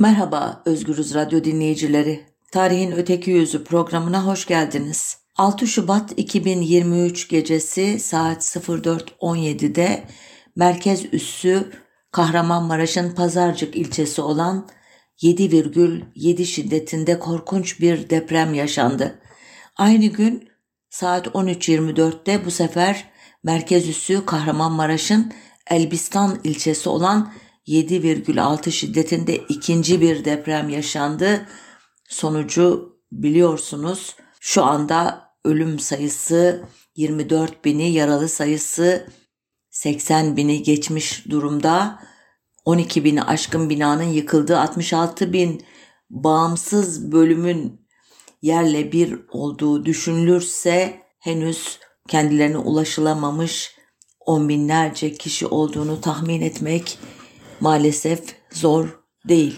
Merhaba Özgürüz Radyo dinleyicileri. Tarihin Öteki Yüzü programına hoş geldiniz. 6 Şubat 2023 gecesi saat 04.17'de merkez üssü Kahramanmaraş'ın Pazarcık ilçesi olan 7,7 şiddetinde korkunç bir deprem yaşandı. Aynı gün saat 13.24'te bu sefer merkez üssü Kahramanmaraş'ın Elbistan ilçesi olan 7,6 şiddetinde ikinci bir deprem yaşandı. Sonucu biliyorsunuz şu anda ölüm sayısı 24 bini, yaralı sayısı 80 bini geçmiş durumda. 12 bini aşkın binanın yıkıldığı 66 bin bağımsız bölümün yerle bir olduğu düşünülürse henüz kendilerine ulaşılamamış on binlerce kişi olduğunu tahmin etmek maalesef zor değil.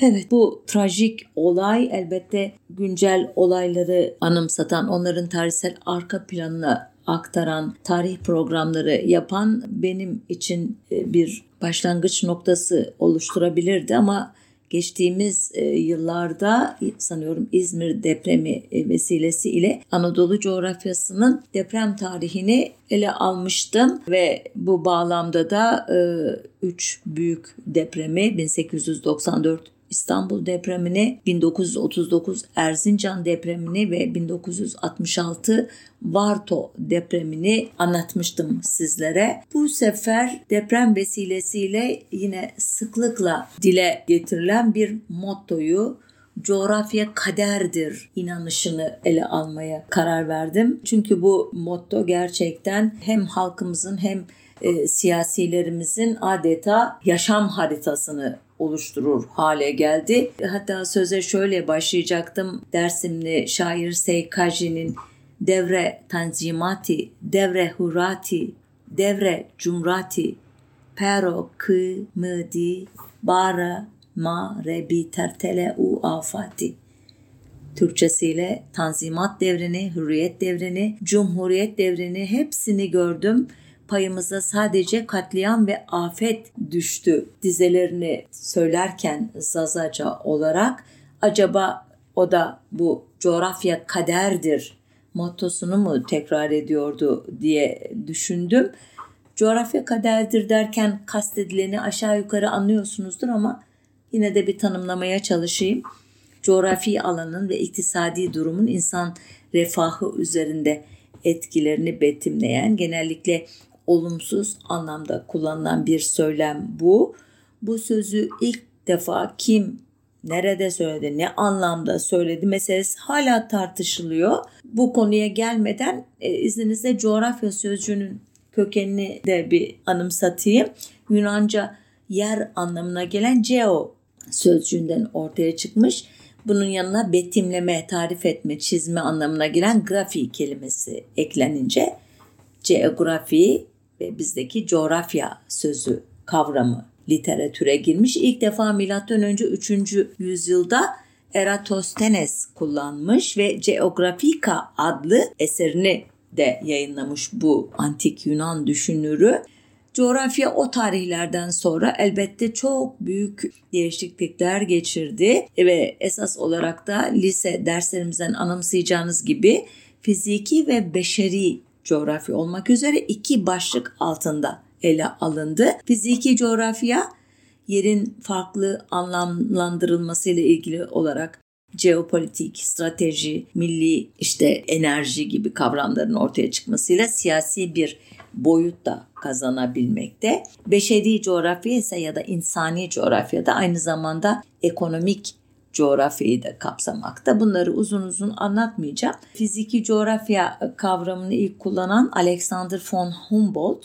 Evet bu trajik olay elbette güncel olayları anımsatan, onların tarihsel arka planına aktaran, tarih programları yapan benim için e, bir başlangıç noktası oluşturabilirdi ama geçtiğimiz e, yıllarda sanıyorum İzmir depremi e, vesilesiyle Anadolu coğrafyasının deprem tarihini ele almıştım ve bu bağlamda da 3 büyük depremi 1894 İstanbul depremini, 1939 Erzincan depremini ve 1966 Varto depremini anlatmıştım sizlere. Bu sefer deprem vesilesiyle yine sıklıkla dile getirilen bir mottoyu coğrafya kaderdir inanışını ele almaya karar verdim. Çünkü bu motto gerçekten hem halkımızın hem e, siyasilerimizin adeta yaşam haritasını oluşturur hale geldi. Hatta söze şöyle başlayacaktım. Dersimli şair Seykaji'nin devre tanzimati, devre hurati, devre cumrati, pero kı bara ma rebi tertele u afati. Türkçesiyle tanzimat devrini, hürriyet devrini, cumhuriyet devrini hepsini gördüm payımıza sadece katliam ve afet düştü dizelerini söylerken Zazaca olarak acaba o da bu coğrafya kaderdir mottosunu mu tekrar ediyordu diye düşündüm. Coğrafya kaderdir derken kastedileni aşağı yukarı anlıyorsunuzdur ama yine de bir tanımlamaya çalışayım. Coğrafi alanın ve iktisadi durumun insan refahı üzerinde etkilerini betimleyen genellikle olumsuz anlamda kullanılan bir söylem bu. Bu sözü ilk defa kim nerede söyledi, ne anlamda söyledi meselesi hala tartışılıyor. Bu konuya gelmeden e, izninizle coğrafya sözcüğünün kökenini de bir anımsatayım. Yunanca yer anlamına gelen geo sözcüğünden ortaya çıkmış. Bunun yanına betimleme, tarif etme, çizme anlamına gelen grafi kelimesi eklenince geografi ve bizdeki coğrafya sözü kavramı literatüre girmiş. İlk defa milattan önce 3. yüzyılda Eratosthenes kullanmış ve Geographica adlı eserini de yayınlamış bu antik Yunan düşünürü. Coğrafya o tarihlerden sonra elbette çok büyük değişiklikler geçirdi ve esas olarak da lise derslerimizden anımsayacağınız gibi fiziki ve beşeri coğrafya olmak üzere iki başlık altında ele alındı. Fiziki coğrafya yerin farklı anlamlandırılması ile ilgili olarak jeopolitik, strateji, milli işte enerji gibi kavramların ortaya çıkmasıyla siyasi bir boyut da kazanabilmekte. Beşeri coğrafya ise ya da insani coğrafya da aynı zamanda ekonomik coğrafyayı da kapsamakta. Bunları uzun uzun anlatmayacağım. Fiziki coğrafya kavramını ilk kullanan Alexander von Humboldt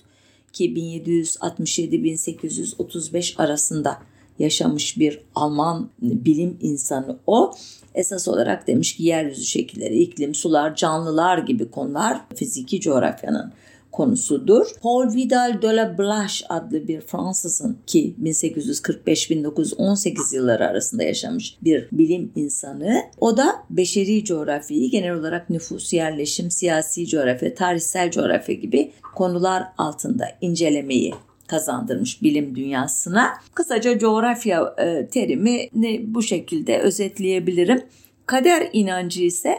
ki 1767-1835 arasında yaşamış bir Alman bilim insanı o. Esas olarak demiş ki yeryüzü şekilleri, iklim, sular, canlılar gibi konular fiziki coğrafyanın konusudur. Paul Vidal de la Blache adlı bir Fransızın ki 1845-1918 yılları arasında yaşamış bir bilim insanı. O da beşeri coğrafyayı genel olarak nüfus, yerleşim, siyasi coğrafya, tarihsel coğrafya gibi konular altında incelemeyi kazandırmış bilim dünyasına. Kısaca coğrafya e, terimini bu şekilde özetleyebilirim. Kader inancı ise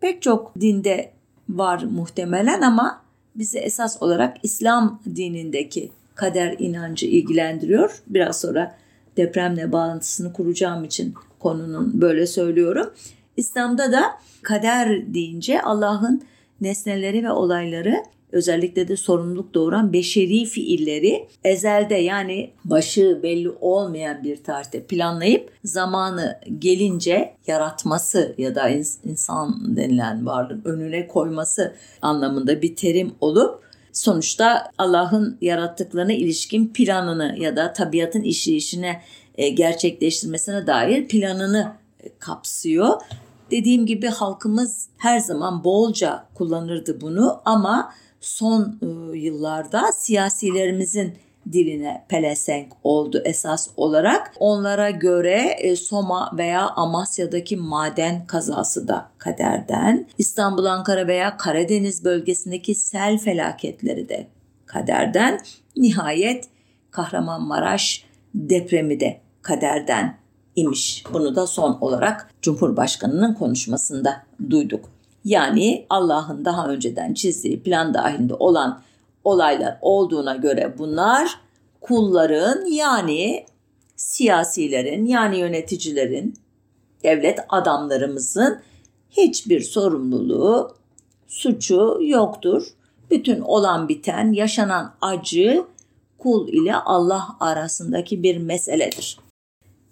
pek çok dinde var muhtemelen ama bizi esas olarak İslam dinindeki kader inancı ilgilendiriyor. Biraz sonra depremle bağlantısını kuracağım için konunun böyle söylüyorum. İslam'da da kader deyince Allah'ın nesneleri ve olayları özellikle de sorumluluk doğuran beşeri fiilleri ezelde yani başı belli olmayan bir tarihte planlayıp zamanı gelince yaratması ya da insan denilen varlığın önüne koyması anlamında bir terim olup sonuçta Allah'ın yarattıklarına ilişkin planını ya da tabiatın işleyişine e, gerçekleştirmesine dair planını e, kapsıyor. Dediğim gibi halkımız her zaman bolca kullanırdı bunu ama son e, yıllarda siyasilerimizin diline pelesenk oldu esas olarak. Onlara göre e, Soma veya Amasya'daki maden kazası da kaderden, İstanbul, Ankara veya Karadeniz bölgesindeki sel felaketleri de kaderden, nihayet Kahramanmaraş depremi de kaderden imiş. Bunu da son olarak Cumhurbaşkanı'nın konuşmasında duyduk. Yani Allah'ın daha önceden çizdiği plan dahilinde olan olaylar olduğuna göre bunlar kulların yani siyasilerin yani yöneticilerin, devlet adamlarımızın hiçbir sorumluluğu, suçu yoktur. Bütün olan biten, yaşanan acı kul ile Allah arasındaki bir meseledir.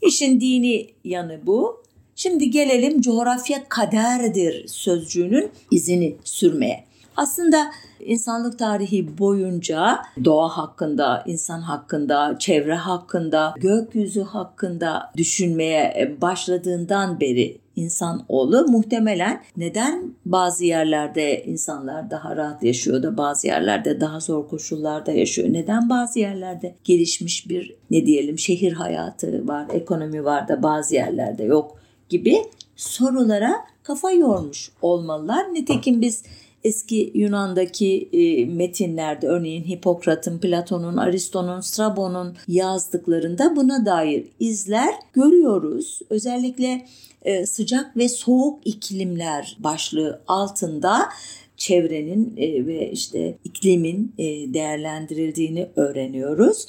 İşin dini yanı bu. Şimdi gelelim coğrafya kaderdir sözcüğünün izini sürmeye. Aslında insanlık tarihi boyunca doğa hakkında, insan hakkında, çevre hakkında, gökyüzü hakkında düşünmeye başladığından beri insanoğlu muhtemelen neden bazı yerlerde insanlar daha rahat yaşıyor da bazı yerlerde daha zor koşullarda yaşıyor? Neden bazı yerlerde gelişmiş bir ne diyelim şehir hayatı var, ekonomi var da bazı yerlerde yok gibi sorulara kafa yormuş olmalılar. Nitekim biz eski Yunan'daki e, metinlerde örneğin Hipokrat'ın, Platon'un, Aristo'nun, Strabon'un yazdıklarında buna dair izler görüyoruz. Özellikle e, sıcak ve soğuk iklimler başlığı altında çevrenin e, ve işte iklimin e, değerlendirildiğini öğreniyoruz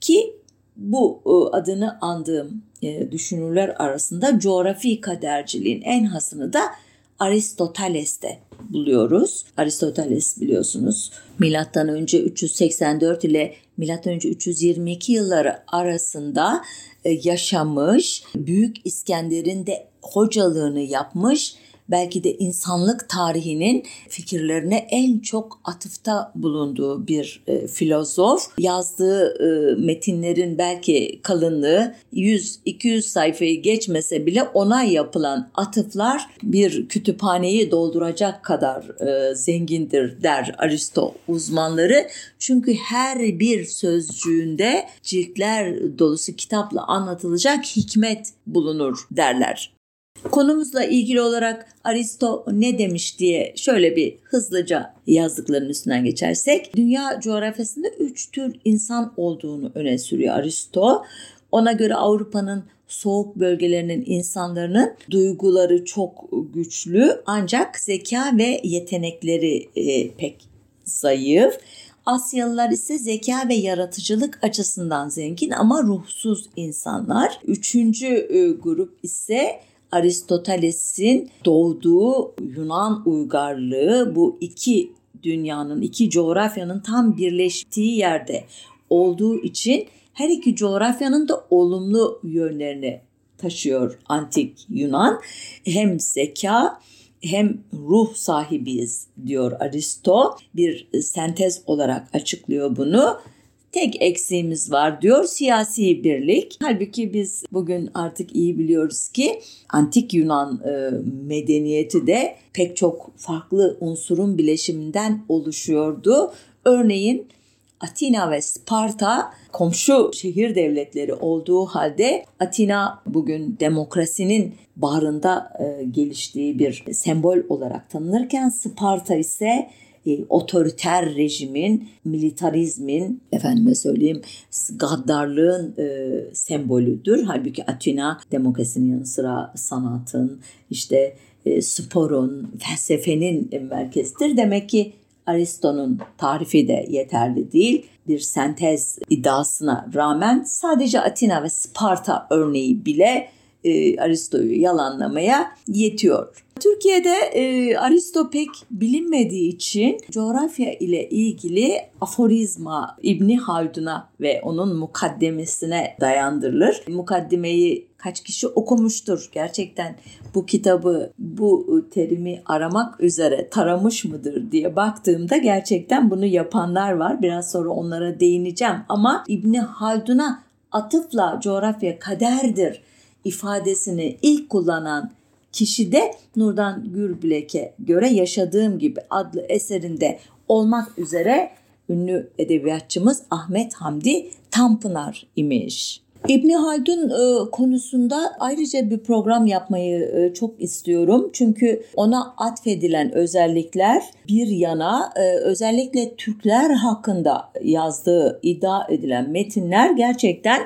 ki bu e, adını andığım e, düşünürler arasında coğrafi kaderciliğin en hasını da Aristoteles'te buluyoruz. Aristoteles biliyorsunuz milattan önce 384 ile milattan önce 322 yılları arasında e, yaşamış, Büyük İskender'in de hocalığını yapmış belki de insanlık tarihinin fikirlerine en çok atıfta bulunduğu bir e, filozof. Yazdığı e, metinlerin belki kalınlığı 100-200 sayfayı geçmese bile ona yapılan atıflar bir kütüphaneyi dolduracak kadar e, zengindir der Aristo uzmanları. Çünkü her bir sözcüğünde ciltler dolusu kitapla anlatılacak hikmet bulunur derler. Konumuzla ilgili olarak Aristo ne demiş diye şöyle bir hızlıca yazdıklarının üstünden geçersek dünya coğrafyasında üç tür insan olduğunu öne sürüyor Aristo. Ona göre Avrupa'nın soğuk bölgelerinin insanların duyguları çok güçlü ancak zeka ve yetenekleri e, pek zayıf. Asyalılar ise zeka ve yaratıcılık açısından zengin ama ruhsuz insanlar. Üçüncü e, grup ise Aristoteles'in doğduğu Yunan uygarlığı bu iki dünyanın, iki coğrafyanın tam birleştiği yerde olduğu için her iki coğrafyanın da olumlu yönlerini taşıyor antik Yunan. Hem zeka hem ruh sahibiyiz diyor Aristo. Bir sentez olarak açıklıyor bunu. Tek eksiğimiz var diyor siyasi birlik. Halbuki biz bugün artık iyi biliyoruz ki antik Yunan e, medeniyeti de pek çok farklı unsurun bileşiminden oluşuyordu. Örneğin Atina ve Sparta komşu şehir devletleri olduğu halde Atina bugün demokrasinin bağrında e, geliştiği bir sembol olarak tanınırken Sparta ise e, otoriter rejimin, militarizmin, efendime söyleyeyim gaddarlığın e, sembolüdür. Halbuki Atina demokrasinin yanı sıra sanatın, işte e, sporun, felsefenin merkezidir. Demek ki Aristo'nun tarifi de yeterli değil. Bir sentez iddiasına rağmen sadece Atina ve Sparta örneği bile e, Aristo'yu yalanlamaya yetiyor. Türkiye'de e, Aristo pek bilinmediği için coğrafya ile ilgili aforizma İbni Haldun'a ve onun mukaddemesine dayandırılır. Mukaddimeyi kaç kişi okumuştur gerçekten bu kitabı bu terimi aramak üzere taramış mıdır diye baktığımda gerçekten bunu yapanlar var. Biraz sonra onlara değineceğim ama İbni Haldun'a atıfla coğrafya kaderdir ifadesini ilk kullanan kişi de Nurdan Gürbilek'e göre Yaşadığım Gibi adlı eserinde olmak üzere ünlü edebiyatçımız Ahmet Hamdi Tanpınar imiş. İbni Haldun e, konusunda ayrıca bir program yapmayı e, çok istiyorum. Çünkü ona atfedilen özellikler bir yana e, özellikle Türkler hakkında yazdığı iddia edilen metinler gerçekten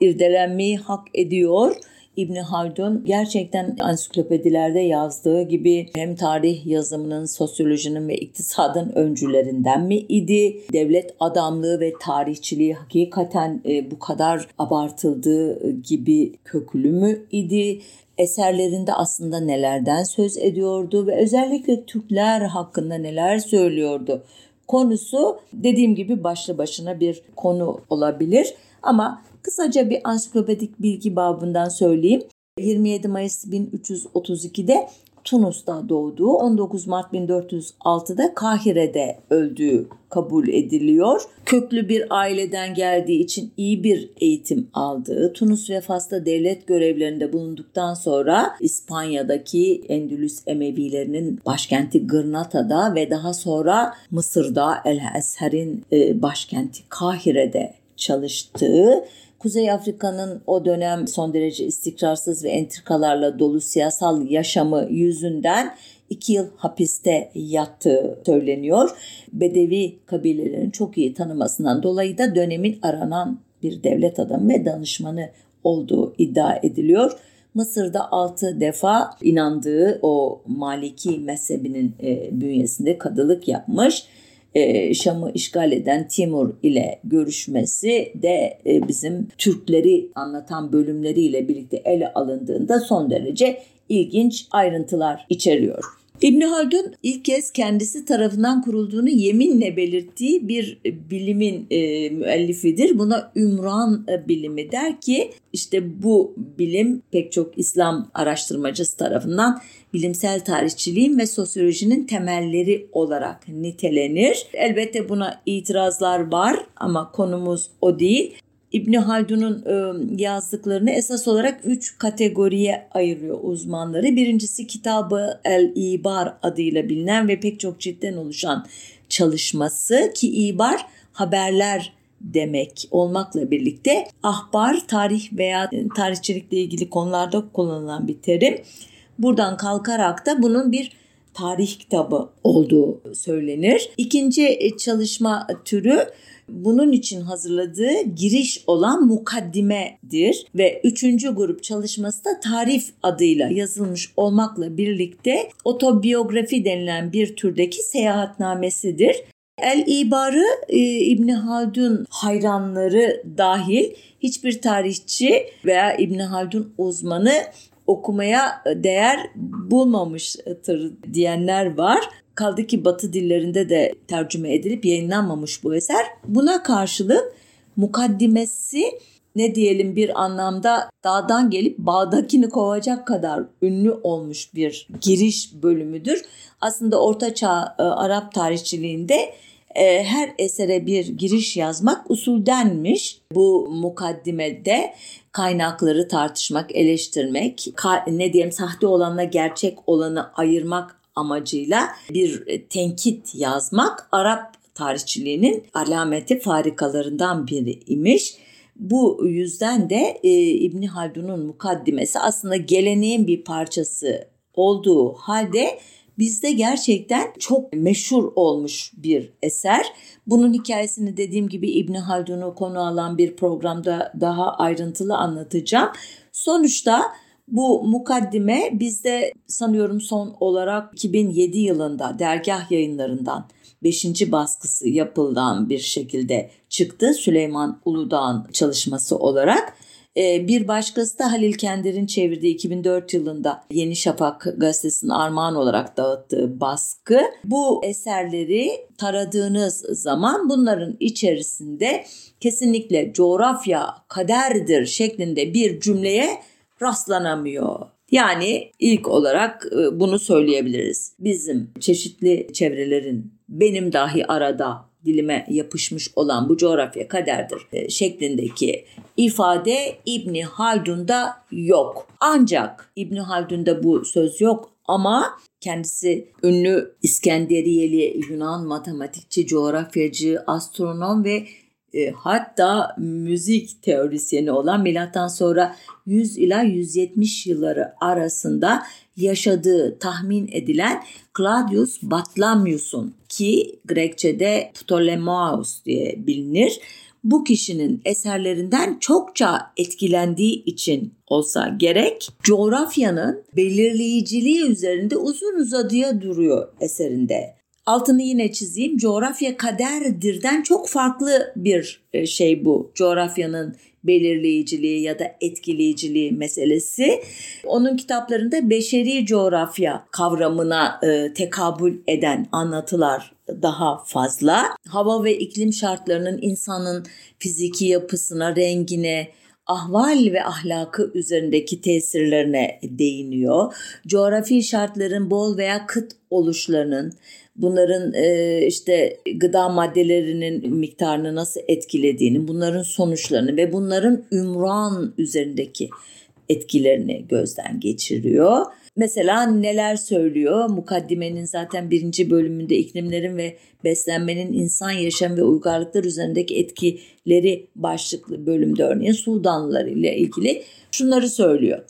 irdelenmeyi hak ediyor. İbn Haldun gerçekten ansiklopedilerde yazdığı gibi hem tarih yazımının, sosyolojinin ve iktisadın öncülerinden mi idi? Devlet adamlığı ve tarihçiliği hakikaten e, bu kadar abartıldığı gibi köklü mü idi? eserlerinde aslında nelerden söz ediyordu ve özellikle Türkler hakkında neler söylüyordu konusu dediğim gibi başlı başına bir konu olabilir ama Kısaca bir ansiklopedik bilgi babından söyleyeyim. 27 Mayıs 1332'de Tunus'ta doğduğu, 19 Mart 1406'da Kahire'de öldüğü kabul ediliyor. Köklü bir aileden geldiği için iyi bir eğitim aldığı, Tunus ve Fas'ta devlet görevlerinde bulunduktan sonra İspanya'daki Endülüs Emevilerinin başkenti Gırnata'da ve daha sonra Mısır'da El Esher'in e, başkenti Kahire'de çalıştığı Kuzey Afrika'nın o dönem son derece istikrarsız ve entrikalarla dolu siyasal yaşamı yüzünden iki yıl hapiste yattığı söyleniyor. Bedevi kabilelerin çok iyi tanımasından dolayı da dönemin aranan bir devlet adamı ve danışmanı olduğu iddia ediliyor. Mısır'da altı defa inandığı o Maliki mezhebinin e, bünyesinde kadılık yapmış e, Şam'ı işgal eden Timur ile görüşmesi de e, bizim Türkleri anlatan bölümleriyle birlikte ele alındığında son derece ilginç ayrıntılar içeriyor. İbni Haldun ilk kez kendisi tarafından kurulduğunu yeminle belirttiği bir bilimin e, müellifidir. Buna Ümran e, bilimi der ki işte bu bilim pek çok İslam araştırmacısı tarafından bilimsel tarihçiliğin ve sosyolojinin temelleri olarak nitelenir. Elbette buna itirazlar var ama konumuz o değil. İbni Haldun'un ıı, yazdıklarını esas olarak üç kategoriye ayırıyor uzmanları. Birincisi kitabı El İbar adıyla bilinen ve pek çok ciltten oluşan çalışması ki İbar haberler demek olmakla birlikte ahbar tarih veya tarihçilikle ilgili konularda kullanılan bir terim. Buradan kalkarak da bunun bir tarih kitabı olduğu söylenir. İkinci e, çalışma türü bunun için hazırladığı giriş olan mukaddimedir ve üçüncü grup çalışması da tarif adıyla yazılmış olmakla birlikte otobiyografi denilen bir türdeki seyahatnamesidir. El İbar'ı e, İbni Haldun hayranları dahil hiçbir tarihçi veya İbni Haldun uzmanı okumaya değer bulmamıştır diyenler var. Kaldı ki Batı dillerinde de tercüme edilip yayınlanmamış bu eser. Buna karşılık mukaddimesi ne diyelim bir anlamda dağdan gelip bağdakini kovacak kadar ünlü olmuş bir giriş bölümüdür. Aslında Orta Çağ e, Arap tarihçiliğinde e, her esere bir giriş yazmak usuldenmiş. Bu mukaddimede kaynakları tartışmak, eleştirmek, ne diyelim sahte olanla gerçek olanı ayırmak amacıyla bir e, tenkit yazmak Arap tarihçiliğinin alameti farikalarından biri imiş. Bu yüzden de e, İbni Haldun'un mukaddimesi aslında geleneğin bir parçası olduğu halde bizde gerçekten çok meşhur olmuş bir eser. Bunun hikayesini dediğim gibi İbni Haldun'u konu alan bir programda daha ayrıntılı anlatacağım. Sonuçta bu mukaddime bizde sanıyorum son olarak 2007 yılında dergah yayınlarından 5. baskısı yapılan bir şekilde çıktı Süleyman Uludağ'ın çalışması olarak. Ee, bir başkası da Halil Kendir'in çevirdiği 2004 yılında Yeni Şafak gazetesinin armağan olarak dağıttığı baskı. Bu eserleri taradığınız zaman bunların içerisinde kesinlikle coğrafya kaderdir şeklinde bir cümleye rastlanamıyor. Yani ilk olarak e, bunu söyleyebiliriz. Bizim çeşitli çevrelerin benim dahi arada dilime yapışmış olan bu coğrafya kaderdir e, şeklindeki ifade İbni Haldun'da yok. Ancak İbni Haldun'da bu söz yok ama kendisi ünlü İskenderiyeli Yunan matematikçi, coğrafyacı, astronom ve e, hatta müzik teorisyeni olan milattan sonra 100 ila 170 yılları arasında yaşadığı tahmin edilen Claudius Batlamyus'un ki Grekçe'de Ptolemaios diye bilinir. Bu kişinin eserlerinden çokça etkilendiği için olsa gerek coğrafyanın belirleyiciliği üzerinde uzun uzadıya duruyor eserinde altını yine çizeyim. Coğrafya kaderdirden çok farklı bir e, şey bu. Coğrafyanın belirleyiciliği ya da etkileyiciliği meselesi. Onun kitaplarında beşeri coğrafya kavramına e, tekabül eden anlatılar daha fazla. Hava ve iklim şartlarının insanın fiziki yapısına, rengine, ahval ve ahlakı üzerindeki tesirlerine değiniyor. Coğrafi şartların bol veya kıt oluşlarının bunların e, işte gıda maddelerinin miktarını nasıl etkilediğini, bunların sonuçlarını ve bunların ümran üzerindeki etkilerini gözden geçiriyor. Mesela neler söylüyor? Mukaddimenin zaten birinci bölümünde iklimlerin ve beslenmenin insan yaşam ve uygarlıklar üzerindeki etkileri başlıklı bölümde örneğin Sudanlılar ile ilgili şunları söylüyor.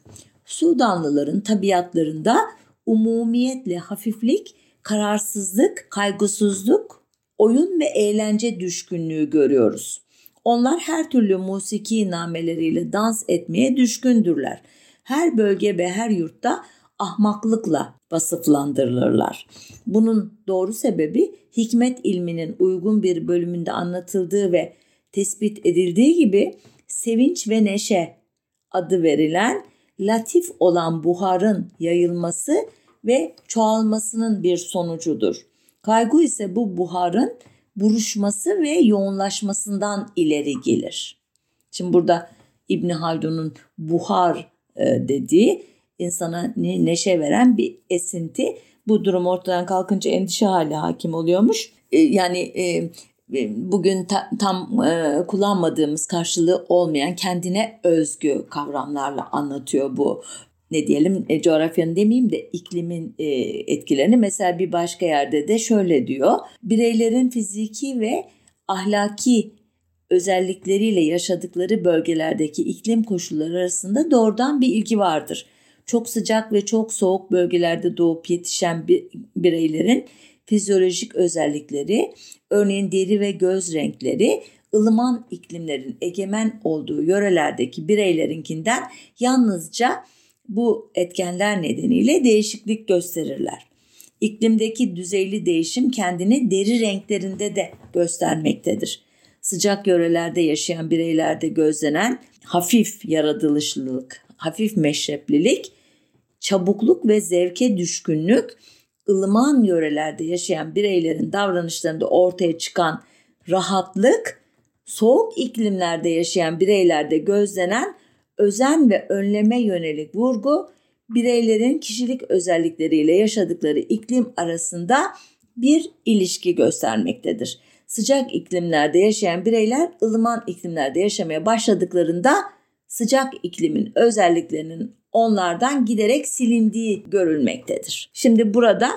Sudanlıların tabiatlarında umumiyetle hafiflik kararsızlık, kaygısızlık, oyun ve eğlence düşkünlüğü görüyoruz. Onlar her türlü musiki nameleriyle dans etmeye düşkündürler. Her bölge ve her yurtta ahmaklıkla vasıflandırılırlar. Bunun doğru sebebi hikmet ilminin uygun bir bölümünde anlatıldığı ve tespit edildiği gibi sevinç ve neşe adı verilen latif olan buharın yayılması ve çoğalmasının bir sonucudur. Kaygı ise bu buharın buruşması ve yoğunlaşmasından ileri gelir. Şimdi burada İbn Haldun'un buhar e, dediği insana neşe veren bir esinti. Bu durum ortadan kalkınca endişe hali hakim oluyormuş. E, yani e, bugün tam kullanmadığımız karşılığı olmayan kendine özgü kavramlarla anlatıyor bu ne diyelim e, coğrafyanın demeyeyim de iklimin e, etkilerini mesela bir başka yerde de şöyle diyor. Bireylerin fiziki ve ahlaki özellikleriyle yaşadıkları bölgelerdeki iklim koşulları arasında doğrudan bir ilgi vardır. Çok sıcak ve çok soğuk bölgelerde doğup yetişen bireylerin fizyolojik özellikleri, örneğin deri ve göz renkleri ılıman iklimlerin egemen olduğu yörelerdeki bireylerinkinden yalnızca bu etkenler nedeniyle değişiklik gösterirler. İklimdeki düzeyli değişim kendini deri renklerinde de göstermektedir. Sıcak yörelerde yaşayan bireylerde gözlenen hafif yaratılışlılık, hafif meşreplilik, çabukluk ve zevke düşkünlük, ılıman yörelerde yaşayan bireylerin davranışlarında ortaya çıkan rahatlık, soğuk iklimlerde yaşayan bireylerde gözlenen özen ve önleme yönelik vurgu bireylerin kişilik özellikleriyle yaşadıkları iklim arasında bir ilişki göstermektedir. Sıcak iklimlerde yaşayan bireyler ılıman iklimlerde yaşamaya başladıklarında sıcak iklimin özelliklerinin onlardan giderek silindiği görülmektedir. Şimdi burada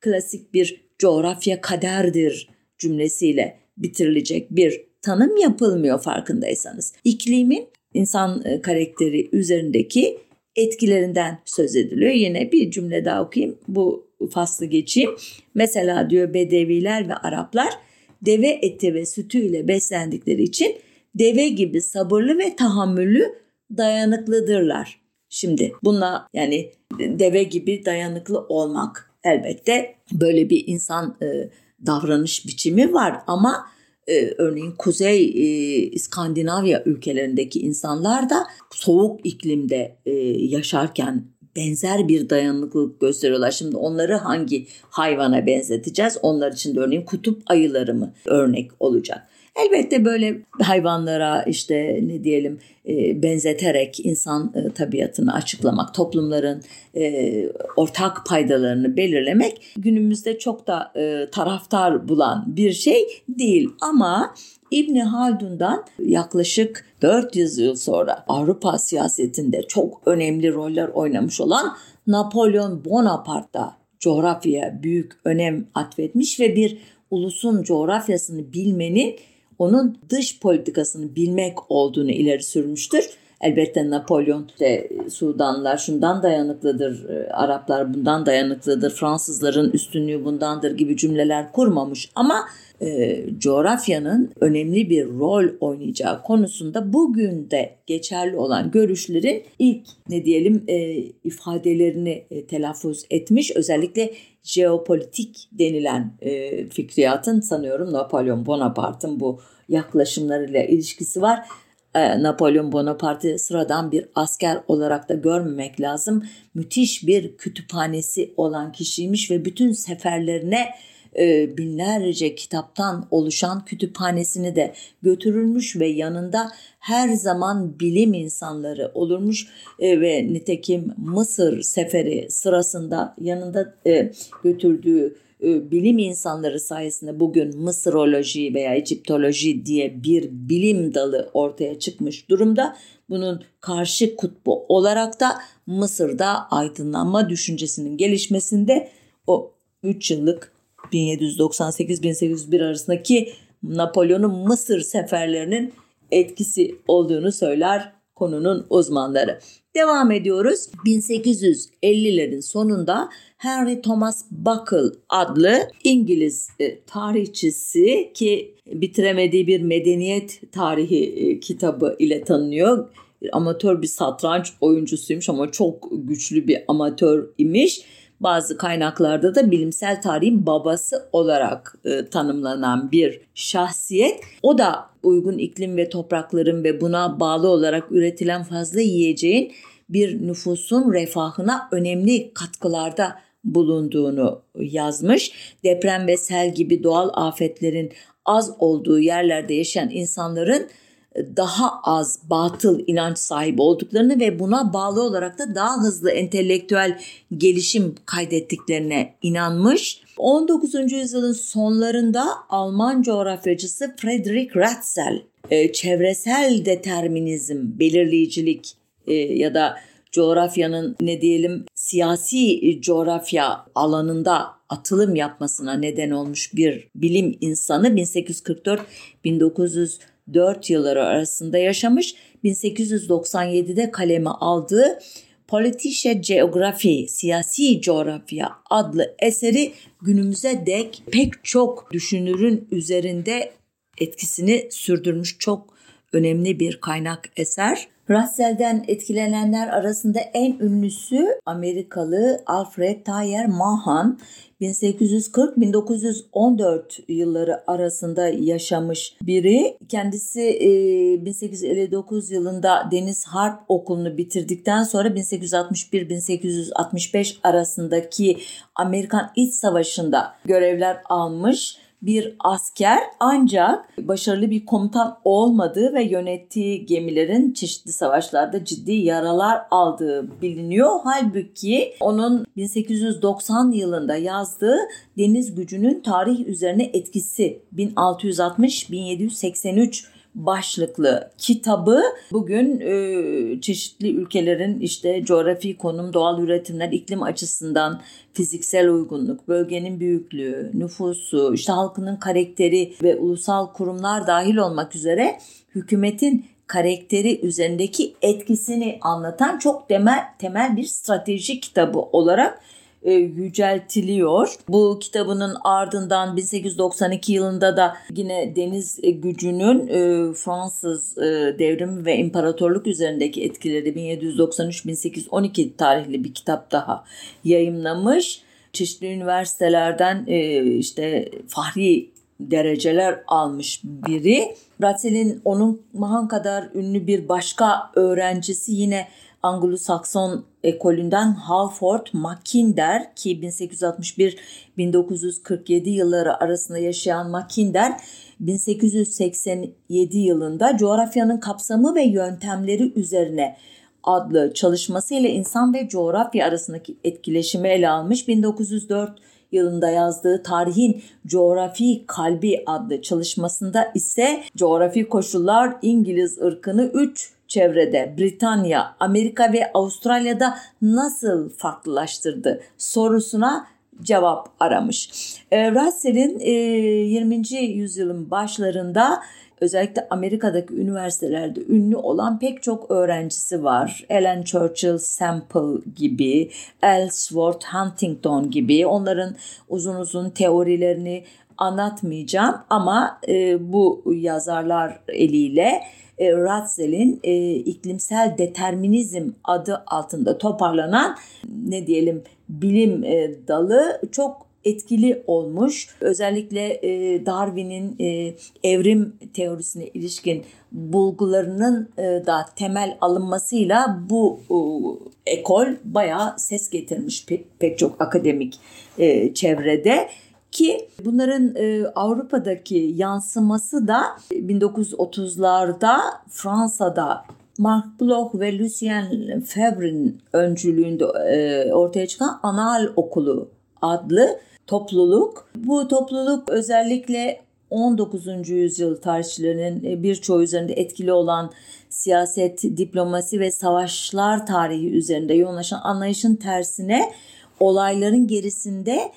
klasik bir coğrafya kaderdir cümlesiyle bitirilecek bir tanım yapılmıyor farkındaysanız. İklimin insan e, karakteri üzerindeki etkilerinden söz ediliyor. Yine bir cümle daha okuyayım. Bu faslı geçeyim. Mesela diyor Bedeviler ve Araplar deve eti ve sütüyle beslendikleri için deve gibi sabırlı ve tahammüllü dayanıklıdırlar. Şimdi buna yani deve gibi dayanıklı olmak elbette böyle bir insan e, davranış biçimi var ama e, örneğin Kuzey e, İskandinavya ülkelerindeki insanlar da soğuk iklimde e, yaşarken benzer bir dayanıklılık gösteriyorlar. Şimdi onları hangi hayvana benzeteceğiz? Onlar için de örneğin kutup ayıları mı örnek olacak? Elbette böyle hayvanlara işte ne diyelim e, benzeterek insan e, tabiatını açıklamak, toplumların e, ortak paydalarını belirlemek günümüzde çok da taraftar bulan bir şey değil. Ama İbni Haldun'dan yaklaşık 400 yıl sonra Avrupa siyasetinde çok önemli roller oynamış olan Napolyon Bonaparte da coğrafyaya büyük önem atfetmiş ve bir ulusun coğrafyasını bilmenin onun dış politikasını bilmek olduğunu ileri sürmüştür. Elbette Napolyon işte Sudanlar şundan dayanıklıdır, e, Araplar bundan dayanıklıdır, Fransızların üstünlüğü bundandır gibi cümleler kurmamış ama e, coğrafyanın önemli bir rol oynayacağı konusunda bugün de geçerli olan görüşlerin ilk ne diyelim e, ifadelerini e, telaffuz etmiş. Özellikle jeopolitik denilen e, fikriyatın sanıyorum Napolyon Bonaparte'ın bu yaklaşımlarıyla ilişkisi var. E, Napolyon Bonaparte sıradan bir asker olarak da görmemek lazım. Müthiş bir kütüphanesi olan kişiymiş ve bütün seferlerine e, binlerce kitaptan oluşan kütüphanesini de götürülmüş ve yanında her zaman bilim insanları olurmuş e, ve nitekim Mısır seferi sırasında yanında götürdüğü bilim insanları sayesinde bugün Mısıroloji veya Egiptoloji diye bir bilim dalı ortaya çıkmış durumda. Bunun karşı kutbu olarak da Mısır'da aydınlanma düşüncesinin gelişmesinde o 3 yıllık 1798-1801 arasındaki Napolyon'un Mısır seferlerinin etkisi olduğunu söyler konunun uzmanları. Devam ediyoruz. 1850'lerin sonunda Henry Thomas Buckle adlı İngiliz e, tarihçisi ki bitiremediği bir medeniyet tarihi e, kitabı ile tanınıyor. Amatör bir satranç oyuncusuymuş ama çok güçlü bir amatör imiş bazı kaynaklarda da bilimsel tarihin babası olarak e, tanımlanan bir şahsiyet. O da uygun iklim ve toprakların ve buna bağlı olarak üretilen fazla yiyeceğin bir nüfusun refahına önemli katkılarda bulunduğunu yazmış. Deprem ve sel gibi doğal afetlerin az olduğu yerlerde yaşayan insanların daha az batıl inanç sahibi olduklarını ve buna bağlı olarak da daha hızlı entelektüel gelişim kaydettiklerine inanmış. 19. yüzyılın sonlarında Alman coğrafyacısı Friedrich Ratzel e, çevresel determinizm, belirleyicilik e, ya da coğrafyanın ne diyelim siyasi coğrafya alanında atılım yapmasına neden olmuş bir bilim insanı 1844 1900 4 yılları arasında yaşamış. 1897'de kaleme aldığı Politische Geography, Siyasi Coğrafya adlı eseri günümüze dek pek çok düşünürün üzerinde etkisini sürdürmüş çok önemli bir kaynak eser. Russell'den etkilenenler arasında en ünlüsü Amerikalı Alfred Thayer Mahan 1840-1914 yılları arasında yaşamış biri. Kendisi 1859 yılında Deniz Harp Okulu'nu bitirdikten sonra 1861-1865 arasındaki Amerikan İç Savaşı'nda görevler almış bir asker ancak başarılı bir komutan olmadığı ve yönettiği gemilerin çeşitli savaşlarda ciddi yaralar aldığı biliniyor. Halbuki onun 1890 yılında yazdığı deniz gücünün tarih üzerine etkisi 1660-1783 başlıklı kitabı. Bugün e, çeşitli ülkelerin işte coğrafi konum, doğal üretimler, iklim açısından fiziksel uygunluk, bölgenin büyüklüğü, nüfusu, işte halkının karakteri ve ulusal kurumlar dahil olmak üzere hükümetin karakteri üzerindeki etkisini anlatan çok temel, temel bir strateji kitabı olarak e, yüceltiliyor. Bu kitabının ardından 1892 yılında da yine deniz gücünün e, Fransız e, devrimi ve imparatorluk üzerindeki etkileri 1793-1812 tarihli bir kitap daha yayımlamış. Çeşitli üniversitelerden e, işte fahri dereceler almış biri. Ratzel'in onun Mahan kadar ünlü bir başka öğrencisi yine Anglo-Sakson ekolünden Halford Mackinder ki 1861-1947 yılları arasında yaşayan Mackinder 1887 yılında coğrafyanın kapsamı ve yöntemleri üzerine adlı çalışmasıyla insan ve coğrafya arasındaki etkileşimi ele almış. 1904 yılında yazdığı Tarihin Coğrafi Kalbi adlı çalışmasında ise coğrafi koşullar İngiliz ırkını 3 çevrede Britanya, Amerika ve Avustralya'da nasıl farklılaştırdı sorusuna cevap aramış. E, Russell'in e, 20. yüzyılın başlarında özellikle Amerika'daki üniversitelerde ünlü olan pek çok öğrencisi var. Ellen Churchill Semple gibi, Ellsworth Huntington gibi onların uzun uzun teorilerini anlatmayacağım ama e, bu yazarlar eliyle e, Ratzel'in e, iklimsel determinizm adı altında toparlanan ne diyelim bilim e, dalı çok etkili olmuş. Özellikle e, Darwin'in e, evrim teorisine ilişkin bulgularının e, da temel alınmasıyla bu e, ekol bayağı ses getirmiş pek, pek çok akademik e, çevrede. Ki bunların e, Avrupa'daki yansıması da 1930'larda Fransa'da Marc Bloch ve Lucien Febvre'nin öncülüğünde e, ortaya çıkan Anal Okulu adlı topluluk. Bu topluluk özellikle 19. yüzyıl tarihçilerinin e, birçoğu üzerinde etkili olan siyaset, diplomasi ve savaşlar tarihi üzerinde yoğunlaşan anlayışın tersine olayların gerisinde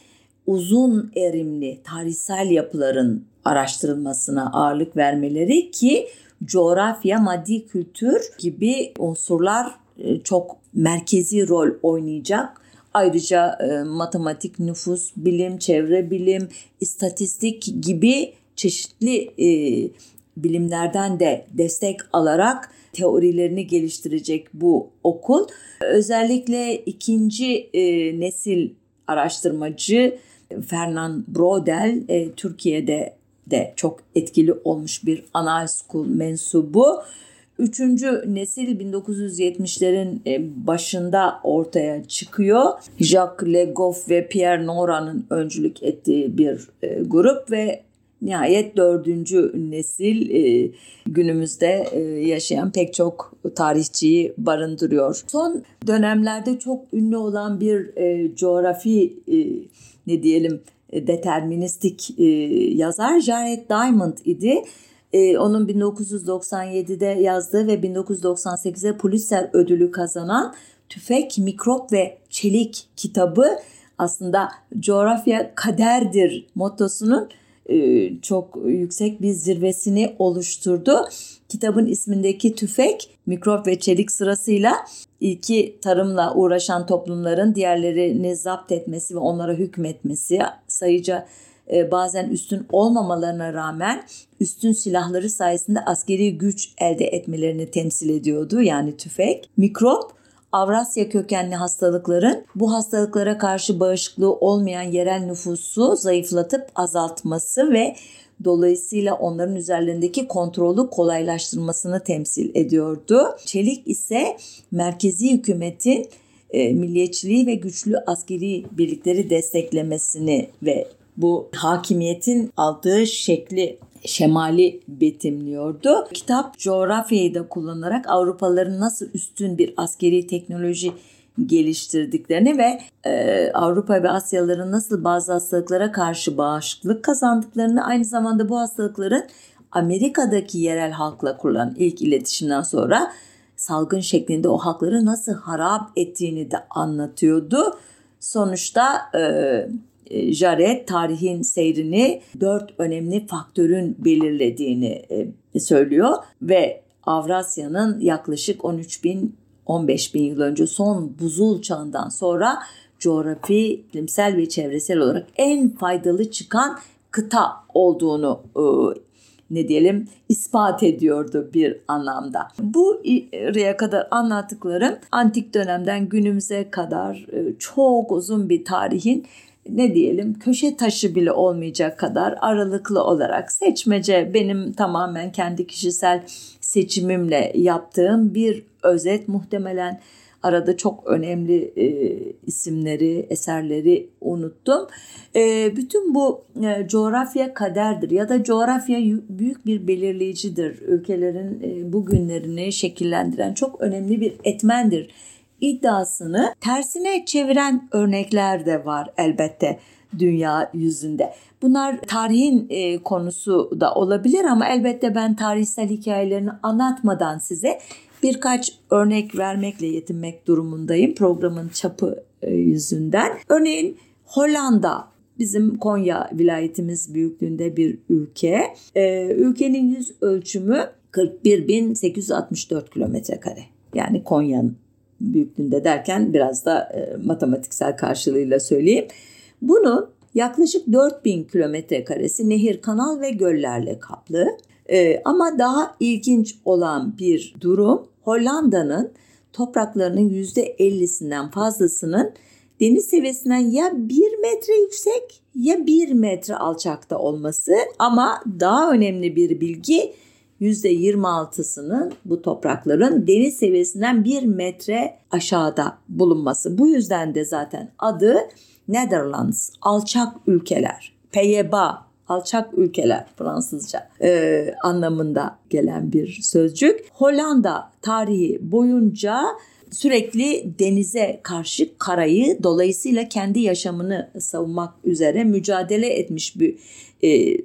uzun erimli tarihsel yapıların araştırılmasına ağırlık vermeleri ki coğrafya, maddi kültür gibi unsurlar e, çok merkezi rol oynayacak. Ayrıca e, matematik, nüfus, bilim, çevre bilim, istatistik gibi çeşitli e, bilimlerden de destek alarak teorilerini geliştirecek bu okul. Özellikle ikinci nesil araştırmacı Fernand Brodel e, Türkiye'de de çok etkili olmuş bir anal school mensubu. Üçüncü nesil 1970'lerin e, başında ortaya çıkıyor. Jacques Legoff ve Pierre Nora'nın öncülük ettiği bir e, grup ve nihayet dördüncü nesil e, günümüzde e, yaşayan pek çok tarihçiyi barındırıyor. Son dönemlerde çok ünlü olan bir e, coğrafi e, ne diyelim deterministik yazar Jared Diamond idi. Onun 1997'de yazdığı ve 1998'de Pulitzer ödülü kazanan Tüfek, Mikrop ve Çelik kitabı aslında coğrafya kaderdir mottosunun çok yüksek bir zirvesini oluşturdu. Kitabın ismindeki tüfek, mikrop ve çelik sırasıyla ilki tarımla uğraşan toplumların diğerlerini zapt etmesi ve onlara hükmetmesi, sayıca e, bazen üstün olmamalarına rağmen üstün silahları sayesinde askeri güç elde etmelerini temsil ediyordu. Yani tüfek. Mikrop Avrasya kökenli hastalıkların bu hastalıklara karşı bağışıklığı olmayan yerel nüfusu zayıflatıp azaltması ve dolayısıyla onların üzerlerindeki kontrolü kolaylaştırmasını temsil ediyordu. Çelik ise merkezi hükümetin e, milliyetçiliği ve güçlü askeri birlikleri desteklemesini ve bu hakimiyetin aldığı şekli şemali betimliyordu. Kitap coğrafyayı da kullanarak Avrupalıların nasıl üstün bir askeri teknoloji geliştirdiklerini ve e, Avrupa ve Asyalıların nasıl bazı hastalıklara karşı bağışıklık kazandıklarını aynı zamanda bu hastalıkların Amerika'daki yerel halkla kurulan ilk iletişimden sonra salgın şeklinde o halkları nasıl harap ettiğini de anlatıyordu. Sonuçta e, e, Jared tarihin seyrini dört önemli faktörün belirlediğini e, söylüyor ve Avrasya'nın yaklaşık 13 bin 15 bin yıl önce son buzul çağından sonra coğrafi, iklimsel ve çevresel olarak en faydalı çıkan kıta olduğunu e, ne diyelim ispat ediyordu bir anlamda. Bu buraya kadar anlattıklarım antik dönemden günümüze kadar çok uzun bir tarihin ne diyelim köşe taşı bile olmayacak kadar aralıklı olarak seçmece benim tamamen kendi kişisel seçimimle yaptığım bir özet muhtemelen arada çok önemli e, isimleri, eserleri unuttum. E, bütün bu e, coğrafya kaderdir ya da coğrafya büyük bir belirleyicidir. Ülkelerin e, bugünlerini şekillendiren çok önemli bir etmendir iddiasını tersine çeviren örnekler de var elbette dünya yüzünde. Bunlar tarihin e, konusu da olabilir ama elbette ben tarihsel hikayelerini anlatmadan size birkaç örnek vermekle yetinmek durumundayım programın çapı e, yüzünden. Örneğin Hollanda bizim Konya vilayetimiz büyüklüğünde bir ülke. E, ülkenin yüz ölçümü 41.864 kilometre kare. Yani Konya'nın büyüklüğünde derken biraz da e, matematiksel karşılığıyla söyleyeyim. Bunun yaklaşık 4000 kilometre karesi nehir, kanal ve göllerle kaplı. E, ama daha ilginç olan bir durum Hollanda'nın topraklarının %50'sinden fazlasının deniz seviyesinden ya 1 metre yüksek ya 1 metre alçakta olması ama daha önemli bir bilgi %26'sının bu toprakların deniz seviyesinden 1 metre aşağıda bulunması. Bu yüzden de zaten adı Netherlands, alçak ülkeler. Peyeba, alçak ülkeler Fransızca e, anlamında gelen bir sözcük. Hollanda tarihi boyunca sürekli denize karşı karayı dolayısıyla kendi yaşamını savunmak üzere mücadele etmiş bir e,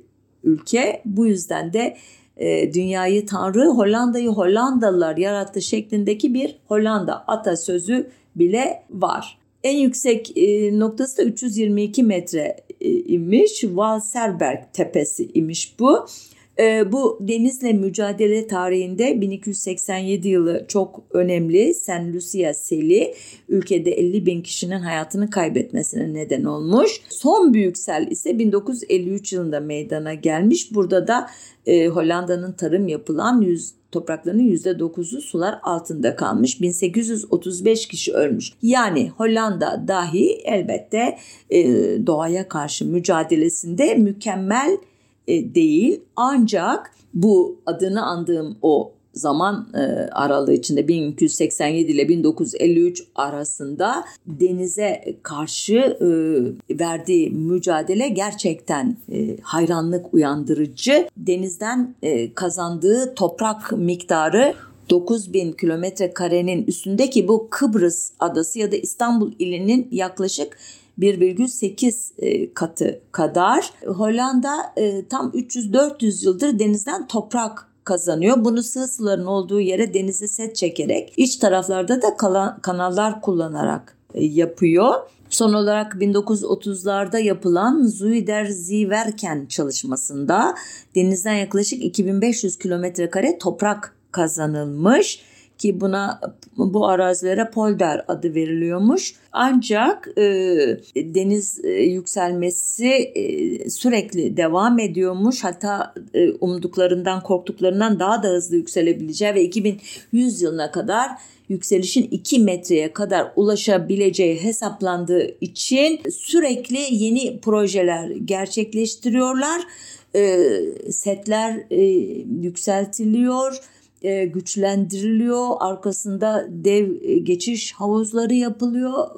ülke. Bu yüzden de e, dünyayı Tanrı Hollanda'yı Hollandalılar yarattı şeklindeki bir Hollanda atasözü bile var. En yüksek e, noktası da 322 metre e, imiş. Valserberg tepesi imiş bu. E, bu denizle mücadele tarihinde 1287 yılı çok önemli. San Lucia seli ülkede 50 bin kişinin hayatını kaybetmesine neden olmuş. Son büyük sel ise 1953 yılında meydana gelmiş. Burada da e, Hollanda'nın tarım yapılan yüz, topraklarının %9'u sular altında kalmış. 1835 kişi ölmüş. Yani Hollanda dahi elbette e, doğaya karşı mücadelesinde mükemmel e, değil. Ancak bu adını andığım o zaman e, aralığı içinde 1287 ile 1953 arasında denize karşı e, verdiği mücadele gerçekten hayranlık uyandırıcı. Denizden kazandığı toprak miktarı 9000 kilometre karenin üstündeki bu Kıbrıs adası ya da İstanbul ilinin yaklaşık 1,8 e, katı kadar. Hollanda e, tam 300-400 yıldır denizden toprak kazanıyor. Bunu sığ suların olduğu yere denize set çekerek iç taraflarda da kanallar kullanarak e, yapıyor. Son olarak 1930'larda yapılan Zuider Ziverken çalışmasında denizden yaklaşık 2500 kilometre kare toprak kazanılmış ki buna bu arazilere polder adı veriliyormuş. Ancak e, deniz e, yükselmesi e, sürekli devam ediyormuş. Hatta e, umduklarından korktuklarından daha da hızlı yükselebileceği ve 2100 yılına kadar yükselişin 2 metreye kadar ulaşabileceği hesaplandığı için sürekli yeni projeler gerçekleştiriyorlar. E, setler e, yükseltiliyor e, güçlendiriliyor. Arkasında dev e, geçiş havuzları yapılıyor.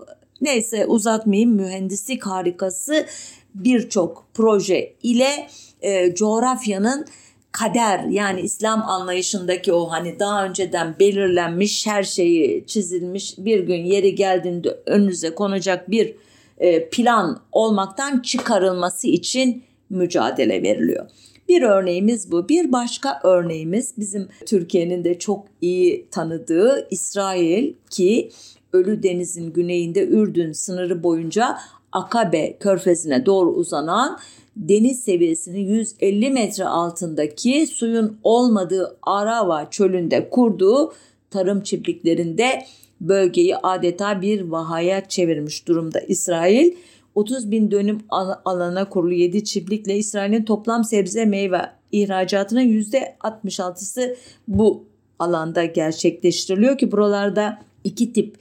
Neyse uzatmayayım mühendislik harikası birçok proje ile e, coğrafyanın kader yani İslam anlayışındaki o hani daha önceden belirlenmiş her şeyi çizilmiş bir gün yeri geldiğinde önünüze konacak bir e, plan olmaktan çıkarılması için mücadele veriliyor. Bir örneğimiz bu. Bir başka örneğimiz bizim Türkiye'nin de çok iyi tanıdığı İsrail ki Ölü Deniz'in güneyinde Ürdün sınırı boyunca Akabe körfezine doğru uzanan deniz seviyesinin 150 metre altındaki suyun olmadığı Arava çölünde kurduğu tarım çiftliklerinde bölgeyi adeta bir vahaya çevirmiş durumda İsrail. 30 bin dönüm alana kurulu 7 çiftlikle İsrail'in toplam sebze meyve ihracatının %66'sı bu alanda gerçekleştiriliyor ki buralarda iki tip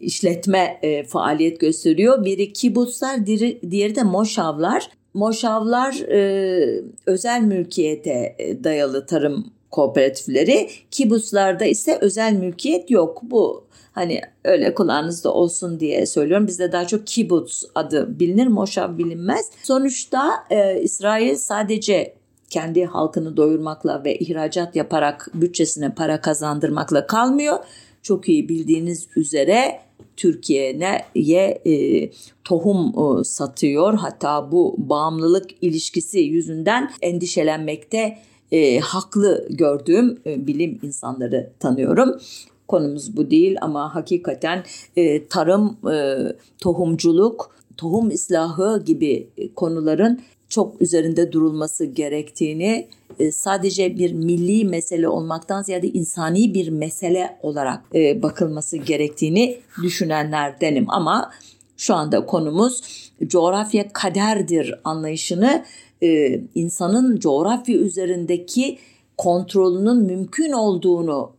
işletme e, faaliyet gösteriyor. Biri kibutslar, diğeri, diğeri de moşavlar. Moşavlar e, özel mülkiyete e, dayalı tarım kooperatifleri. Kibutslarda ise özel mülkiyet yok. Bu hani öyle kulağınızda olsun diye söylüyorum. Bizde daha çok kibuts adı bilinir, moşav bilinmez. Sonuçta e, İsrail sadece kendi halkını doyurmakla ve ihracat yaparak bütçesine para kazandırmakla kalmıyor. Çok iyi bildiğiniz üzere Türkiye'ye e, tohum e, satıyor. Hatta bu bağımlılık ilişkisi yüzünden endişelenmekte e, haklı gördüğüm e, bilim insanları tanıyorum. Konumuz bu değil ama hakikaten e, tarım, e, tohumculuk, tohum islahı gibi konuların çok üzerinde durulması gerektiğini e, sadece bir milli mesele olmaktan ziyade insani bir mesele olarak e, bakılması gerektiğini düşünenlerdenim ama şu anda konumuz coğrafya kaderdir anlayışını e, insanın coğrafya üzerindeki kontrolünün mümkün olduğunu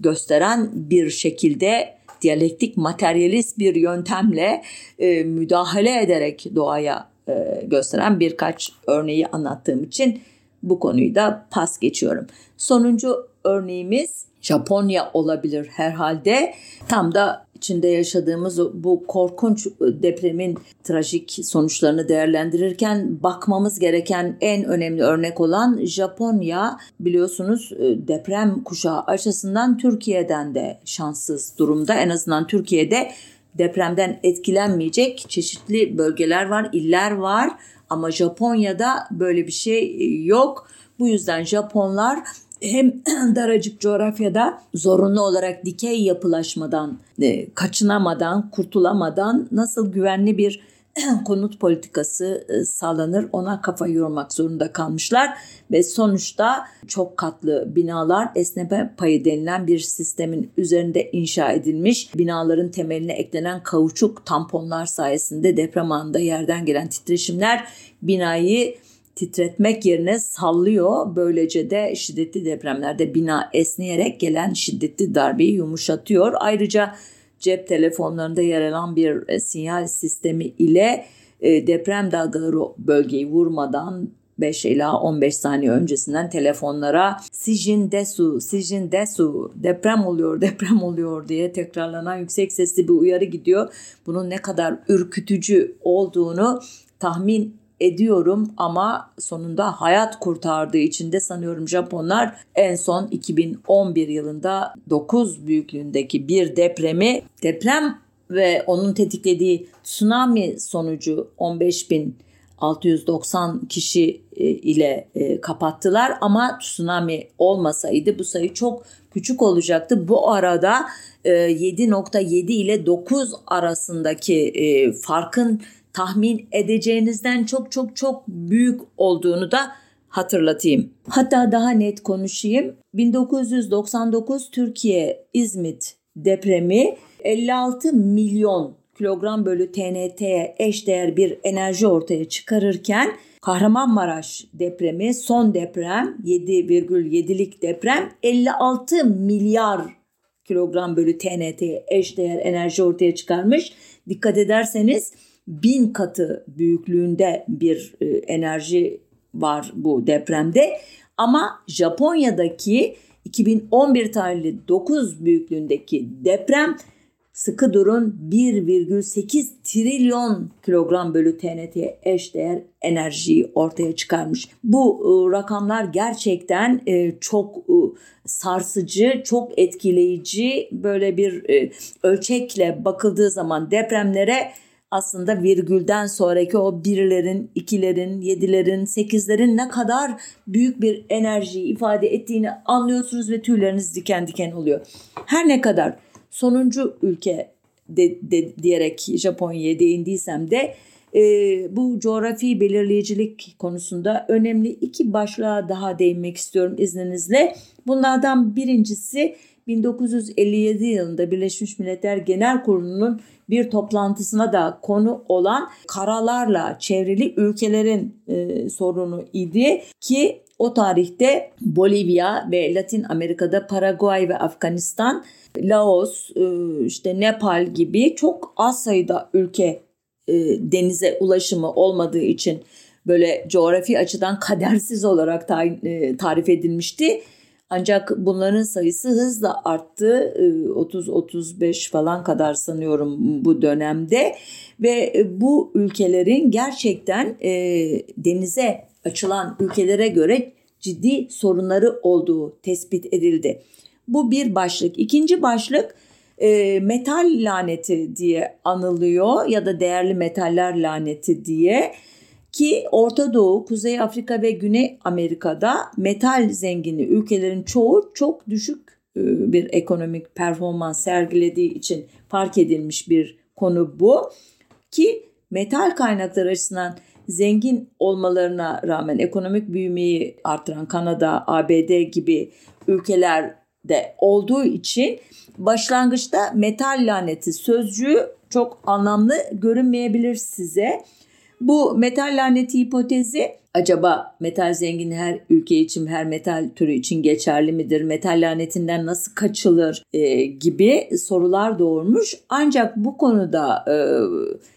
gösteren bir şekilde diyalektik materyalist bir yöntemle müdahale ederek doğaya e, gösteren birkaç örneği anlattığım için bu konuyu da pas geçiyorum. Sonuncu örneğimiz Japonya olabilir herhalde. Tam da içinde yaşadığımız bu korkunç depremin trajik sonuçlarını değerlendirirken bakmamız gereken en önemli örnek olan Japonya biliyorsunuz e, deprem kuşağı açısından Türkiye'den de şanssız durumda. En azından Türkiye'de depremden etkilenmeyecek çeşitli bölgeler var, iller var ama Japonya'da böyle bir şey yok. Bu yüzden Japonlar hem daracık coğrafyada zorunlu olarak dikey yapılaşmadan e, kaçınamadan, kurtulamadan nasıl güvenli bir konut politikası e, sağlanır ona kafa yormak zorunda kalmışlar ve sonuçta çok katlı binalar esneme payı denilen bir sistemin üzerinde inşa edilmiş. Binaların temeline eklenen kauçuk tamponlar sayesinde deprem anında yerden gelen titreşimler binayı titretmek yerine sallıyor. Böylece de şiddetli depremlerde bina esneyerek gelen şiddetli darbeyi yumuşatıyor. Ayrıca cep telefonlarında yer alan bir e, sinyal sistemi ile e, deprem dalgaları bölgeyi vurmadan 5 ila 15 saniye öncesinden telefonlara Sijin Desu, Sijin Desu deprem oluyor, deprem oluyor diye tekrarlanan yüksek sesli bir uyarı gidiyor. Bunun ne kadar ürkütücü olduğunu tahmin ediyorum ama sonunda hayat kurtardığı için de sanıyorum Japonlar en son 2011 yılında 9 büyüklüğündeki bir depremi deprem ve onun tetiklediği tsunami sonucu 15 bin 690 kişi e, ile e, kapattılar ama tsunami olmasaydı bu sayı çok küçük olacaktı. Bu arada 7.7 e, ile 9 arasındaki farkın tahmin edeceğinizden çok çok çok büyük olduğunu da hatırlatayım. Hatta daha net konuşayım. 1999 Türkiye İzmit depremi 56 milyon kilogram bölü TNT'ye eşdeğer bir enerji ortaya çıkarırken Kahramanmaraş depremi son deprem 7,7'lik deprem 56 milyar kilogram bölü TNT'ye eşdeğer enerji ortaya çıkarmış. Dikkat ederseniz bin katı büyüklüğünde bir e, enerji var bu depremde. Ama Japonya'daki 2011 tarihli 9 büyüklüğündeki deprem sıkı durun 1,8 trilyon kilogram bölü TNT'ye eşdeğer enerjiyi ortaya çıkarmış. Bu e, rakamlar gerçekten e, çok sarsıcı, çok etkileyici böyle bir ölçekle bakıldığı zaman depremlere aslında virgülden sonraki o birlerin, ikilerin, yedilerin, sekizlerin ne kadar büyük bir enerjiyi ifade ettiğini anlıyorsunuz ve tüyleriniz diken diken oluyor. Her ne kadar sonuncu ülke de, de, diyerek Japonya'ya değindiysem de e, bu coğrafi belirleyicilik konusunda önemli iki başlığa daha değinmek istiyorum izninizle. Bunlardan birincisi 1957 yılında Birleşmiş Milletler Genel Kurulu'nun bir toplantısına da konu olan karalarla çevrili ülkelerin e, sorunu idi ki o tarihte Bolivya ve Latin Amerika'da Paraguay ve Afganistan, Laos, e, işte Nepal gibi çok az sayıda ülke e, denize ulaşımı olmadığı için böyle coğrafi açıdan kadersiz olarak e, tarif edilmişti. Ancak bunların sayısı hızla arttı. 30-35 falan kadar sanıyorum bu dönemde. Ve bu ülkelerin gerçekten denize açılan ülkelere göre ciddi sorunları olduğu tespit edildi. Bu bir başlık. İkinci başlık e, metal laneti diye anılıyor ya da değerli metaller laneti diye ki Orta Doğu, Kuzey Afrika ve Güney Amerika'da metal zengini ülkelerin çoğu çok düşük e, bir ekonomik performans sergilediği için fark edilmiş bir konu bu ki metal kaynakları açısından zengin olmalarına rağmen ekonomik büyümeyi artıran Kanada, ABD gibi ülkelerde olduğu için başlangıçta metal laneti sözcüğü çok anlamlı görünmeyebilir size. Bu metal laneti hipotezi acaba metal zengin her ülke için her metal türü için geçerli midir? Metal lanetinden nasıl kaçılır e, gibi sorular doğurmuş. Ancak bu konuda e,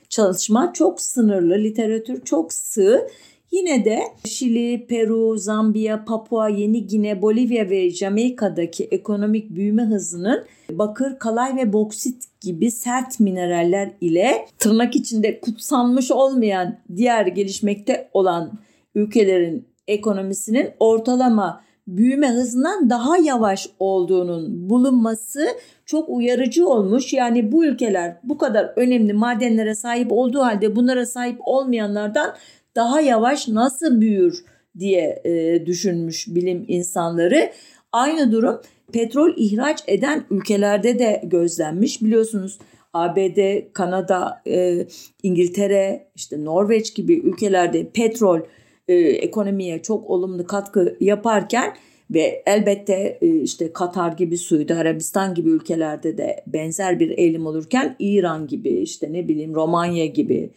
çalışma çok sınırlı, literatür çok sığ. Yine de Şili, Peru, Zambiya, Papua, Yeni Gine, Bolivya ve Jamaika'daki ekonomik büyüme hızının bakır, kalay ve boksit gibi sert mineraller ile tırnak içinde kutsanmış olmayan diğer gelişmekte olan ülkelerin ekonomisinin ortalama büyüme hızından daha yavaş olduğunun bulunması çok uyarıcı olmuş. Yani bu ülkeler bu kadar önemli madenlere sahip olduğu halde bunlara sahip olmayanlardan daha yavaş nasıl büyür diye e, düşünmüş bilim insanları. Aynı durum petrol ihraç eden ülkelerde de gözlenmiş. Biliyorsunuz ABD, Kanada, e, İngiltere, işte Norveç gibi ülkelerde petrol e, ekonomiye çok olumlu katkı yaparken ve elbette e, işte Katar gibi Suudi Arabistan gibi ülkelerde de benzer bir eğilim olurken İran gibi işte ne bileyim Romanya gibi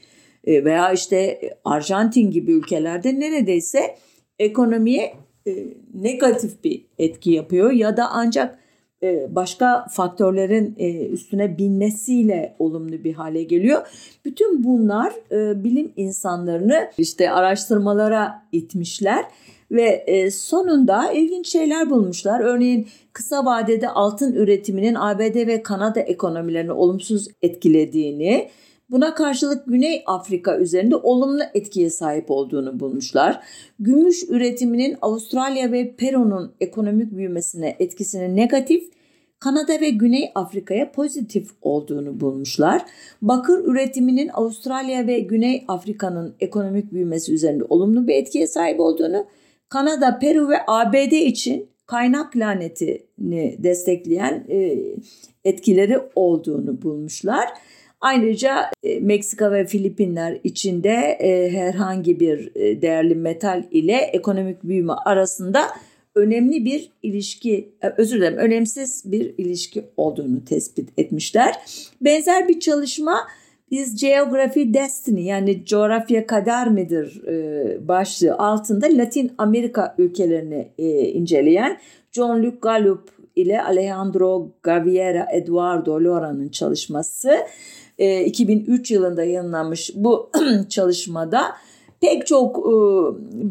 veya işte Arjantin gibi ülkelerde neredeyse ekonomiye e, negatif bir etki yapıyor ya da ancak e, başka faktörlerin e, üstüne binmesiyle olumlu bir hale geliyor. Bütün bunlar e, bilim insanlarını işte araştırmalara itmişler ve sonunda ilginç şeyler bulmuşlar. Örneğin kısa vadede altın üretiminin ABD ve Kanada ekonomilerini olumsuz etkilediğini, Buna karşılık Güney Afrika üzerinde olumlu etkiye sahip olduğunu bulmuşlar. Gümüş üretiminin Avustralya ve Peru'nun ekonomik büyümesine etkisinin negatif, Kanada ve Güney Afrika'ya pozitif olduğunu bulmuşlar. Bakır üretiminin Avustralya ve Güney Afrika'nın ekonomik büyümesi üzerinde olumlu bir etkiye sahip olduğunu, Kanada, Peru ve ABD için kaynak lanetini destekleyen e, etkileri olduğunu bulmuşlar. Ayrıca e, Meksika ve Filipinler içinde e, herhangi bir e, değerli metal ile ekonomik büyüme arasında önemli bir ilişki, özür dilerim önemsiz bir ilişki olduğunu tespit etmişler. Benzer bir çalışma biz Geography Destiny yani coğrafya kader midir başlığı altında Latin Amerika ülkelerini inceleyen John Luke Gallup ile Alejandro Gaviera Eduardo Lora'nın çalışması 2003 e, yılında yayınlanmış bu çalışmada pek çok e,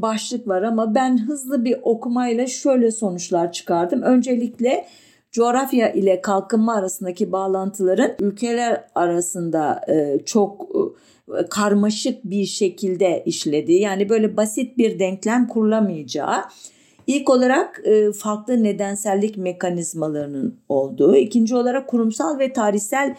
başlık var ama ben hızlı bir okumayla şöyle sonuçlar çıkardım. Öncelikle coğrafya ile kalkınma arasındaki bağlantıların ülkeler arasında e, çok karmaşık bir şekilde işlediği yani böyle basit bir denklem kurulamayacağı İlk olarak farklı nedensellik mekanizmalarının olduğu, ikinci olarak kurumsal ve tarihsel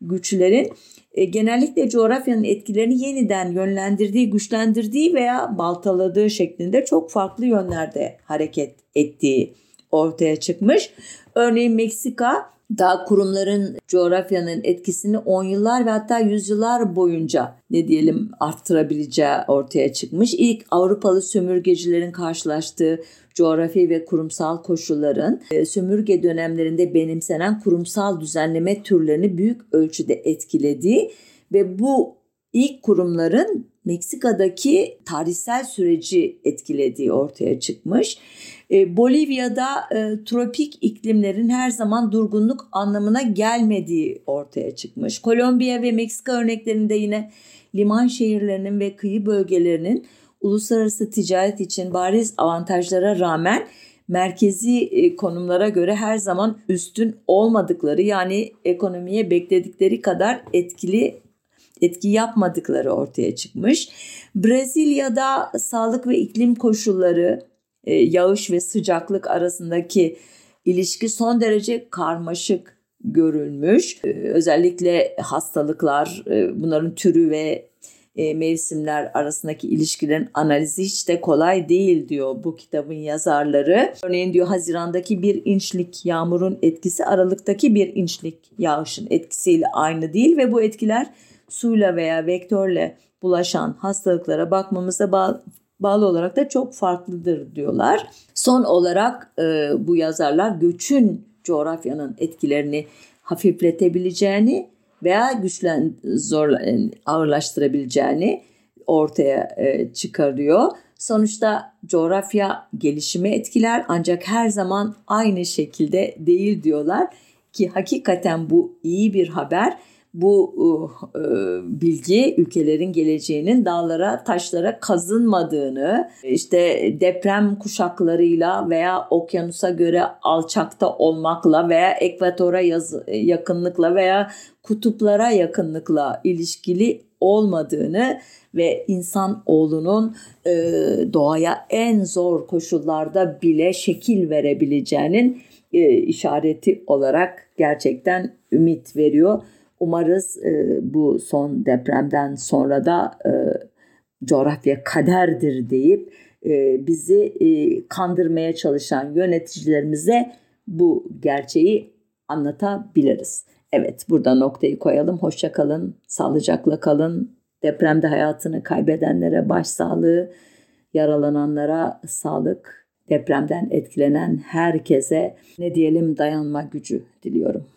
güçlerin e, genellikle coğrafyanın etkilerini yeniden yönlendirdiği, güçlendirdiği veya baltaladığı şeklinde çok farklı yönlerde hareket ettiği ortaya çıkmış. Örneğin Meksika daha kurumların coğrafyanın etkisini on yıllar ve hatta yüzyıllar boyunca ne diyelim arttırabileceği ortaya çıkmış. İlk Avrupalı sömürgecilerin karşılaştığı coğrafi ve kurumsal koşulların e, sömürge dönemlerinde benimsenen kurumsal düzenleme türlerini büyük ölçüde etkilediği ve bu ilk kurumların Meksika'daki tarihsel süreci etkilediği ortaya çıkmış. E, Bolivya'da e, tropik iklimlerin her zaman durgunluk anlamına gelmediği ortaya çıkmış. Kolombiya ve Meksika örneklerinde yine liman şehirlerinin ve kıyı bölgelerinin uluslararası ticaret için bariz avantajlara rağmen merkezi e, konumlara göre her zaman üstün olmadıkları yani ekonomiye bekledikleri kadar etkili etki yapmadıkları ortaya çıkmış. Brezilya'da sağlık ve iklim koşulları, e, yağış ve sıcaklık arasındaki ilişki son derece karmaşık görülmüş. E, özellikle hastalıklar, bunların türü ve e, mevsimler arasındaki ilişkilerin analizi hiç de kolay değil diyor bu kitabın yazarları. Örneğin diyor Haziran'daki bir inçlik yağmurun etkisi Aralık'taki bir inçlik yağışın etkisiyle aynı değil ve bu etkiler suyla veya vektörle bulaşan hastalıklara bakmamıza bağlı bağlı olarak da çok farklıdır diyorlar. Son olarak e, bu yazarlar göçün coğrafyanın etkilerini hafifletebileceğini veya güçlen zor ağırlaştırabileceğini ortaya e, çıkarıyor. Sonuçta coğrafya gelişimi etkiler ancak her zaman aynı şekilde değil diyorlar ki hakikaten bu iyi bir haber bu uh, e, bilgi ülkelerin geleceğinin dağlara, taşlara kazınmadığını, işte deprem kuşaklarıyla veya okyanusa göre alçakta olmakla veya ekvatora yaz, yakınlıkla veya kutuplara yakınlıkla ilişkili olmadığını ve insan oğlunun e, doğaya en zor koşullarda bile şekil verebileceğinin e, işareti olarak gerçekten ümit veriyor. Umarız e, bu son depremden sonra da e, coğrafya kaderdir deyip e, bizi e, kandırmaya çalışan yöneticilerimize bu gerçeği anlatabiliriz. Evet burada noktayı koyalım. Hoşça kalın, sağlıcakla kalın. Depremde hayatını kaybedenlere başsağlığı, yaralananlara sağlık, depremden etkilenen herkese ne diyelim dayanma gücü diliyorum.